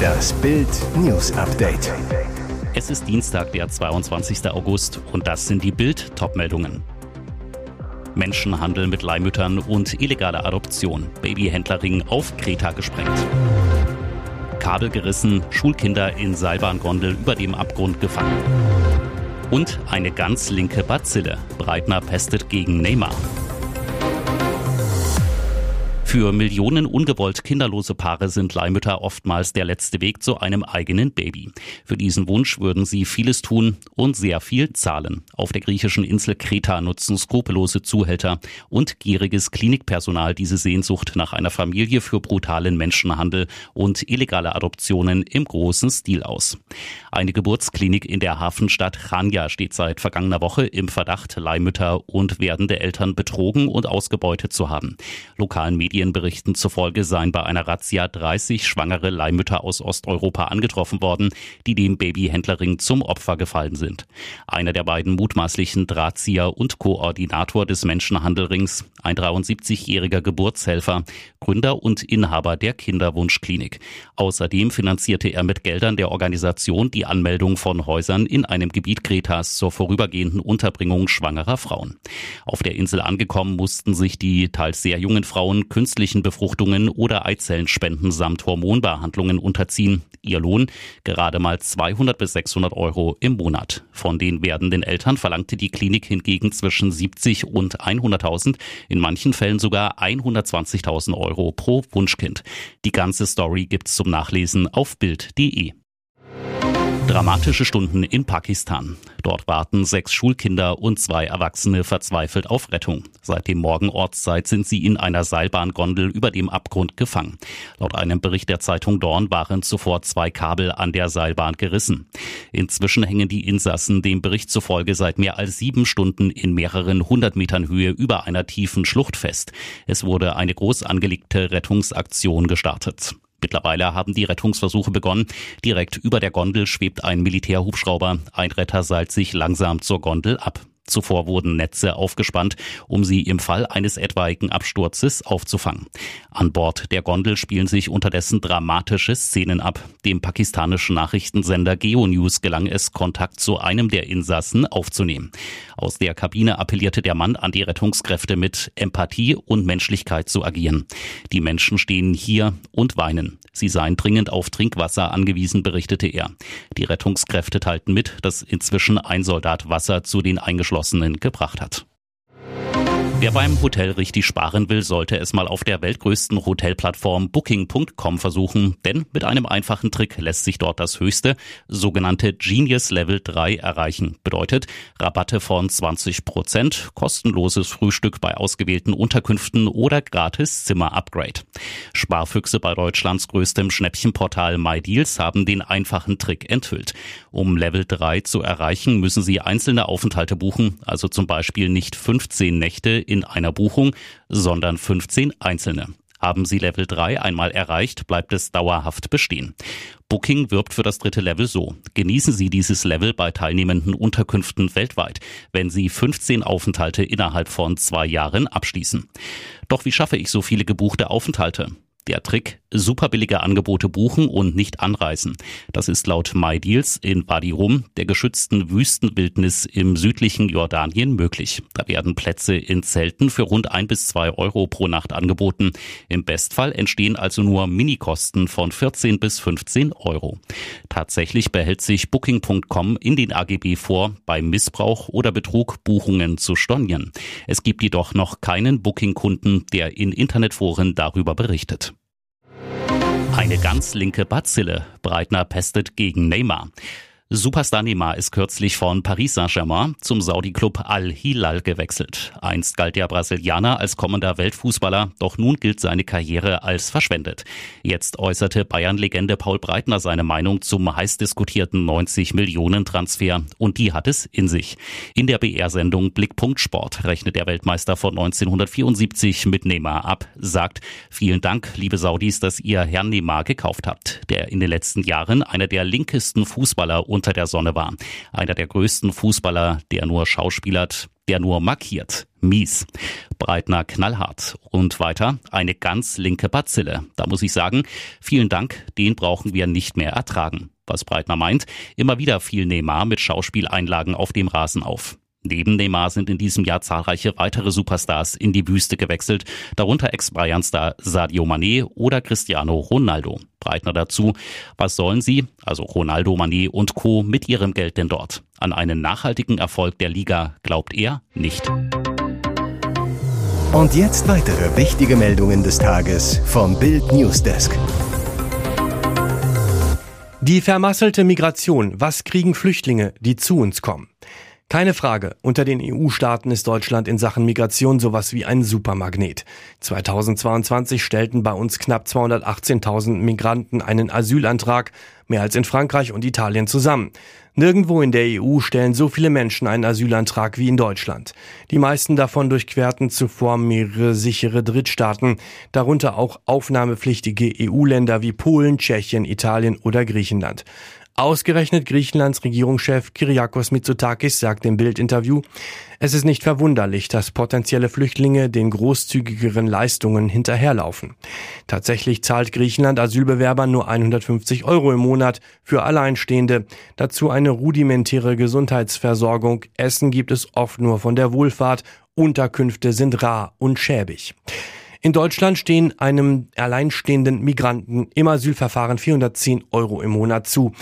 Das Bild News Update. Es ist Dienstag, der 22. August und das sind die Bild Topmeldungen. Menschenhandel mit Leihmüttern und illegale Adoption. Babyhändlerring auf Kreta gesprengt. Kabel gerissen, Schulkinder in Seilbahngondel über dem Abgrund gefangen. Und eine ganz linke Bazille. Breitner pestet gegen Neymar. Für Millionen ungewollt kinderlose Paare sind Leihmütter oftmals der letzte Weg zu einem eigenen Baby. Für diesen Wunsch würden sie vieles tun und sehr viel zahlen. Auf der griechischen Insel Kreta nutzen skrupellose Zuhälter und gieriges Klinikpersonal diese Sehnsucht nach einer Familie für brutalen Menschenhandel und illegale Adoptionen im großen Stil aus. Eine Geburtsklinik in der Hafenstadt Chania steht seit vergangener Woche im Verdacht, Leihmütter und werdende Eltern betrogen und ausgebeutet zu haben. Lokalen Medien Medienberichten zufolge seien bei einer Razzia 30 schwangere Leihmütter aus Osteuropa angetroffen worden, die dem Babyhändlerring zum Opfer gefallen sind. Einer der beiden mutmaßlichen Drahtzieher und Koordinator des Menschenhandelrings, ein 73-jähriger Geburtshelfer, Gründer und Inhaber der Kinderwunschklinik. Außerdem finanzierte er mit Geldern der Organisation die Anmeldung von Häusern in einem Gebiet Kretas zur vorübergehenden Unterbringung schwangerer Frauen. Auf der Insel angekommen mussten sich die teils sehr jungen Frauen künstlich künstlichen Befruchtungen oder Eizellenspenden samt Hormonbehandlungen unterziehen. Ihr Lohn gerade mal 200 bis 600 Euro im Monat. Von den werdenden Eltern verlangte die Klinik hingegen zwischen 70 und 100.000, in manchen Fällen sogar 120.000 Euro pro Wunschkind. Die ganze Story gibt's zum Nachlesen auf Bild.de. Dramatische Stunden in Pakistan. Dort warten sechs Schulkinder und zwei Erwachsene verzweifelt auf Rettung. Seit dem Morgen Ortszeit sind sie in einer Seilbahngondel über dem Abgrund gefangen. Laut einem Bericht der Zeitung Dorn waren zuvor zwei Kabel an der Seilbahn gerissen. Inzwischen hängen die Insassen dem Bericht zufolge seit mehr als sieben Stunden in mehreren hundert Metern Höhe über einer tiefen Schlucht fest. Es wurde eine groß angelegte Rettungsaktion gestartet. Mittlerweile haben die Rettungsversuche begonnen. Direkt über der Gondel schwebt ein Militärhubschrauber. Ein Retter seilt sich langsam zur Gondel ab. Zuvor wurden Netze aufgespannt, um sie im Fall eines etwaigen Absturzes aufzufangen. An Bord der Gondel spielen sich unterdessen dramatische Szenen ab. Dem pakistanischen Nachrichtensender GeoNews gelang es, Kontakt zu einem der Insassen aufzunehmen. Aus der Kabine appellierte der Mann an die Rettungskräfte mit Empathie und Menschlichkeit zu agieren. Die Menschen stehen hier und weinen. Sie seien dringend auf Trinkwasser angewiesen, berichtete er. Die Rettungskräfte teilten mit, dass inzwischen ein Soldat Wasser zu den Eingeschlossenen gebracht hat. Wer beim Hotel richtig sparen will, sollte es mal auf der weltgrößten Hotelplattform Booking.com versuchen, denn mit einem einfachen Trick lässt sich dort das höchste, sogenannte Genius Level 3 erreichen. Bedeutet Rabatte von 20 Prozent, kostenloses Frühstück bei ausgewählten Unterkünften oder gratis Zimmer-Upgrade. Sparfüchse bei Deutschlands größtem Schnäppchenportal MyDeals haben den einfachen Trick enthüllt. Um Level 3 zu erreichen, müssen Sie einzelne Aufenthalte buchen, also zum Beispiel nicht 15 Nächte in einer Buchung, sondern 15 einzelne. Haben Sie Level 3 einmal erreicht, bleibt es dauerhaft bestehen. Booking wirbt für das dritte Level so. Genießen Sie dieses Level bei teilnehmenden Unterkünften weltweit, wenn Sie 15 Aufenthalte innerhalb von zwei Jahren abschließen. Doch wie schaffe ich so viele gebuchte Aufenthalte? Der Trick, super billige Angebote buchen und nicht anreisen. Das ist laut MyDeals in Wadi Rum, der geschützten Wüstenwildnis im südlichen Jordanien, möglich. Da werden Plätze in Zelten für rund ein bis zwei Euro pro Nacht angeboten. Im Bestfall entstehen also nur Minikosten von 14 bis 15 Euro. Tatsächlich behält sich Booking.com in den AGB vor, bei Missbrauch oder Betrug Buchungen zu stornieren. Es gibt jedoch noch keinen Booking-Kunden, der in Internetforen darüber berichtet. Eine ganz linke Bazille. Breitner pestet gegen Neymar. Superstar Neymar ist kürzlich von Paris Saint-Germain zum Saudi-Club Al-Hilal gewechselt. Einst galt der Brasilianer als kommender Weltfußballer, doch nun gilt seine Karriere als verschwendet. Jetzt äußerte Bayern-Legende Paul Breitner seine Meinung zum heiß diskutierten 90 Millionen Transfer und die hat es in sich. In der BR-Sendung Blickpunkt Sport rechnet der Weltmeister von 1974 mit Neymar ab, sagt, vielen Dank, liebe Saudis, dass ihr Herrn Neymar gekauft habt, der in den letzten Jahren einer der linkesten Fußballer unter der Sonne war. Einer der größten Fußballer, der nur schauspielert, der nur markiert. mies. Breitner knallhart. Und weiter eine ganz linke Bazille. Da muss ich sagen, vielen Dank, den brauchen wir nicht mehr ertragen. Was Breitner meint, immer wieder fiel Neymar mit Schauspieleinlagen auf dem Rasen auf. Neben Neymar sind in diesem Jahr zahlreiche weitere Superstars in die Wüste gewechselt, darunter Ex-Bayern-Star Sadio Mané oder Cristiano Ronaldo. Breitner dazu, was sollen sie, also Ronaldo, Mané und Co., mit ihrem Geld denn dort? An einen nachhaltigen Erfolg der Liga glaubt er nicht. Und jetzt weitere wichtige Meldungen des Tages vom Bild Newsdesk. Die vermasselte Migration. Was kriegen Flüchtlinge, die zu uns kommen? Keine Frage, unter den EU-Staaten ist Deutschland in Sachen Migration sowas wie ein Supermagnet. 2022 stellten bei uns knapp 218.000 Migranten einen Asylantrag, mehr als in Frankreich und Italien zusammen. Nirgendwo in der EU stellen so viele Menschen einen Asylantrag wie in Deutschland. Die meisten davon durchquerten zuvor mehrere sichere Drittstaaten, darunter auch aufnahmepflichtige EU-Länder wie Polen, Tschechien, Italien oder Griechenland. Ausgerechnet Griechenlands Regierungschef Kyriakos Mitsotakis sagt im Bildinterview, es ist nicht verwunderlich, dass potenzielle Flüchtlinge den großzügigeren Leistungen hinterherlaufen. Tatsächlich zahlt Griechenland Asylbewerbern nur 150 Euro im Monat für Alleinstehende, dazu eine rudimentäre Gesundheitsversorgung, Essen gibt es oft nur von der Wohlfahrt, Unterkünfte sind rar und schäbig. In Deutschland stehen einem alleinstehenden Migranten im Asylverfahren 410 Euro im Monat zu.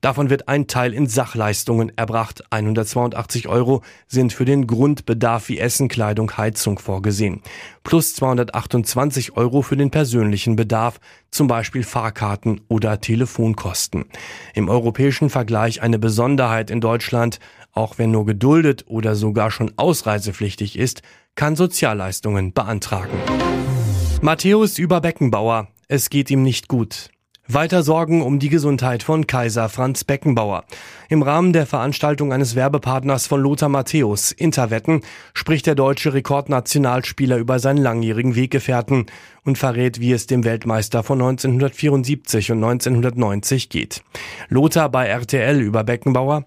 Davon wird ein Teil in Sachleistungen erbracht. 182 Euro sind für den Grundbedarf wie Essen, Kleidung, Heizung vorgesehen. Plus 228 Euro für den persönlichen Bedarf, zum Beispiel Fahrkarten oder Telefonkosten. Im europäischen Vergleich eine Besonderheit in Deutschland. Auch wenn nur geduldet oder sogar schon ausreisepflichtig ist, kann Sozialleistungen beantragen. Matthäus über Beckenbauer. Es geht ihm nicht gut. Weiter Sorgen um die Gesundheit von Kaiser Franz Beckenbauer. Im Rahmen der Veranstaltung eines Werbepartners von Lothar Matthäus, Interwetten, spricht der deutsche Rekordnationalspieler über seinen langjährigen Weggefährten und verrät, wie es dem Weltmeister von 1974 und 1990 geht. Lothar bei RTL über Beckenbauer.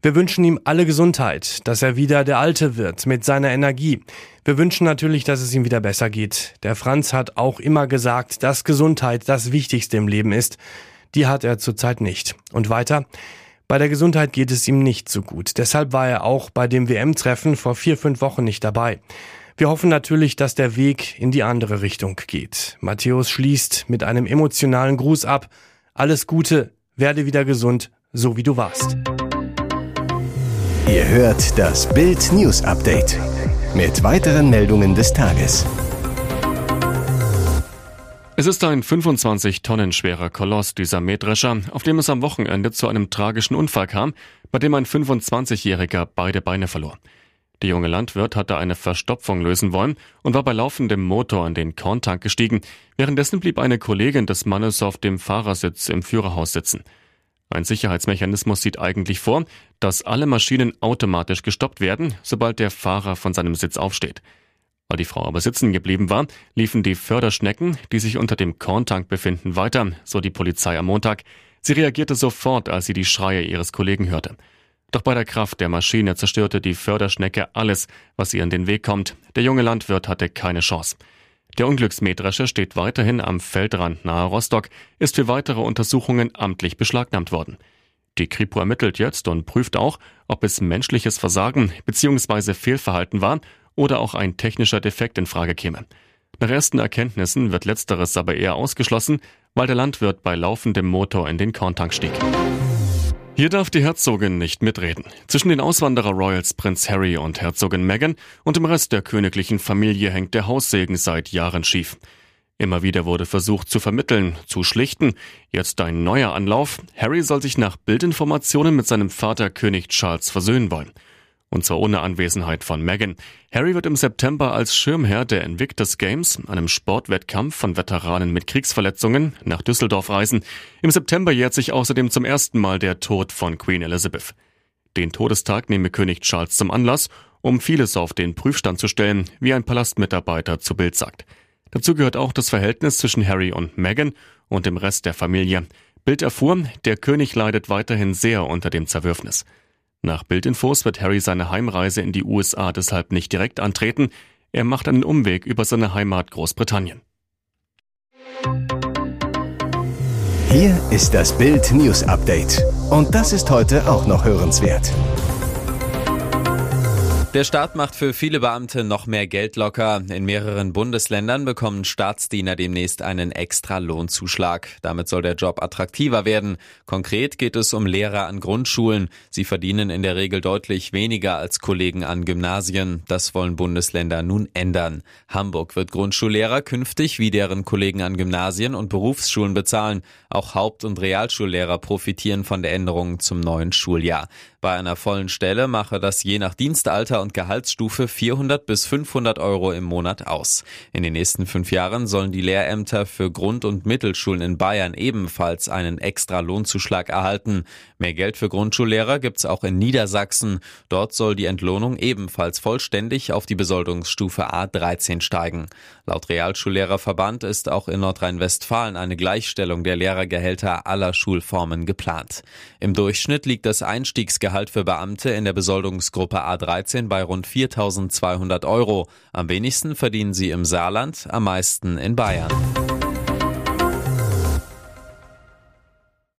Wir wünschen ihm alle Gesundheit, dass er wieder der Alte wird mit seiner Energie. Wir wünschen natürlich, dass es ihm wieder besser geht. Der Franz hat auch immer gesagt, dass Gesundheit das Wichtigste im Leben ist. Die hat er zurzeit nicht. Und weiter. Bei der Gesundheit geht es ihm nicht so gut. Deshalb war er auch bei dem WM-Treffen vor vier, fünf Wochen nicht dabei. Wir hoffen natürlich, dass der Weg in die andere Richtung geht. Matthäus schließt mit einem emotionalen Gruß ab. Alles Gute, werde wieder gesund, so wie du warst. Ihr hört das Bild News Update mit weiteren Meldungen des Tages. Es ist ein 25 Tonnen schwerer Koloss, dieser Mähdrescher, auf dem es am Wochenende zu einem tragischen Unfall kam, bei dem ein 25-Jähriger beide Beine verlor. Der junge Landwirt hatte eine Verstopfung lösen wollen und war bei laufendem Motor in den Korntank gestiegen. Währenddessen blieb eine Kollegin des Mannes auf dem Fahrersitz im Führerhaus sitzen. Ein Sicherheitsmechanismus sieht eigentlich vor, dass alle Maschinen automatisch gestoppt werden, sobald der Fahrer von seinem Sitz aufsteht. Weil die Frau aber sitzen geblieben war, liefen die Förderschnecken, die sich unter dem Korntank befinden, weiter, so die Polizei am Montag. Sie reagierte sofort, als sie die Schreie ihres Kollegen hörte. Doch bei der Kraft der Maschine zerstörte die Förderschnecke alles, was ihr in den Weg kommt. Der junge Landwirt hatte keine Chance. Der Unglücksmähdrescher steht weiterhin am Feldrand nahe Rostock, ist für weitere Untersuchungen amtlich beschlagnahmt worden. Die Kripo ermittelt jetzt und prüft auch, ob es menschliches Versagen bzw. Fehlverhalten war oder auch ein technischer Defekt in Frage käme. Nach ersten Erkenntnissen wird letzteres aber eher ausgeschlossen, weil der Landwirt bei laufendem Motor in den Korntank stieg. Hier darf die Herzogin nicht mitreden. Zwischen den Auswanderer Royals Prinz Harry und Herzogin Meghan und dem Rest der königlichen Familie hängt der Haussegen seit Jahren schief. Immer wieder wurde versucht zu vermitteln, zu schlichten. Jetzt ein neuer Anlauf. Harry soll sich nach Bildinformationen mit seinem Vater König Charles versöhnen wollen. Und zwar ohne Anwesenheit von Meghan. Harry wird im September als Schirmherr der Invictus Games, einem Sportwettkampf von Veteranen mit Kriegsverletzungen, nach Düsseldorf reisen. Im September jährt sich außerdem zum ersten Mal der Tod von Queen Elizabeth. Den Todestag nehme König Charles zum Anlass, um vieles auf den Prüfstand zu stellen, wie ein Palastmitarbeiter zu Bild sagt. Dazu gehört auch das Verhältnis zwischen Harry und Meghan und dem Rest der Familie. Bild erfuhr, der König leidet weiterhin sehr unter dem Zerwürfnis. Nach Bildinfos wird Harry seine Heimreise in die USA deshalb nicht direkt antreten. Er macht einen Umweg über seine Heimat Großbritannien. Hier ist das Bild News Update. Und das ist heute auch noch hörenswert. Der Staat macht für viele Beamte noch mehr Geld locker. In mehreren Bundesländern bekommen Staatsdiener demnächst einen extra Lohnzuschlag. Damit soll der Job attraktiver werden. Konkret geht es um Lehrer an Grundschulen. Sie verdienen in der Regel deutlich weniger als Kollegen an Gymnasien. Das wollen Bundesländer nun ändern. Hamburg wird Grundschullehrer künftig wie deren Kollegen an Gymnasien und Berufsschulen bezahlen. Auch Haupt- und Realschullehrer profitieren von der Änderung zum neuen Schuljahr. Bei einer vollen Stelle mache das je nach Dienstalter und Gehaltsstufe 400 bis 500 Euro im Monat aus. In den nächsten fünf Jahren sollen die Lehrämter für Grund- und Mittelschulen in Bayern ebenfalls einen extra Lohnzuschlag erhalten. Mehr Geld für Grundschullehrer gibt's auch in Niedersachsen. Dort soll die Entlohnung ebenfalls vollständig auf die Besoldungsstufe A13 steigen. Laut Realschullehrerverband ist auch in Nordrhein-Westfalen eine Gleichstellung der Lehrergehälter aller Schulformen geplant. Im Durchschnitt liegt das Einstiegsgehalt für Beamte in der Besoldungsgruppe A13 bei rund 4.200 Euro. Am wenigsten verdienen sie im Saarland, am meisten in Bayern.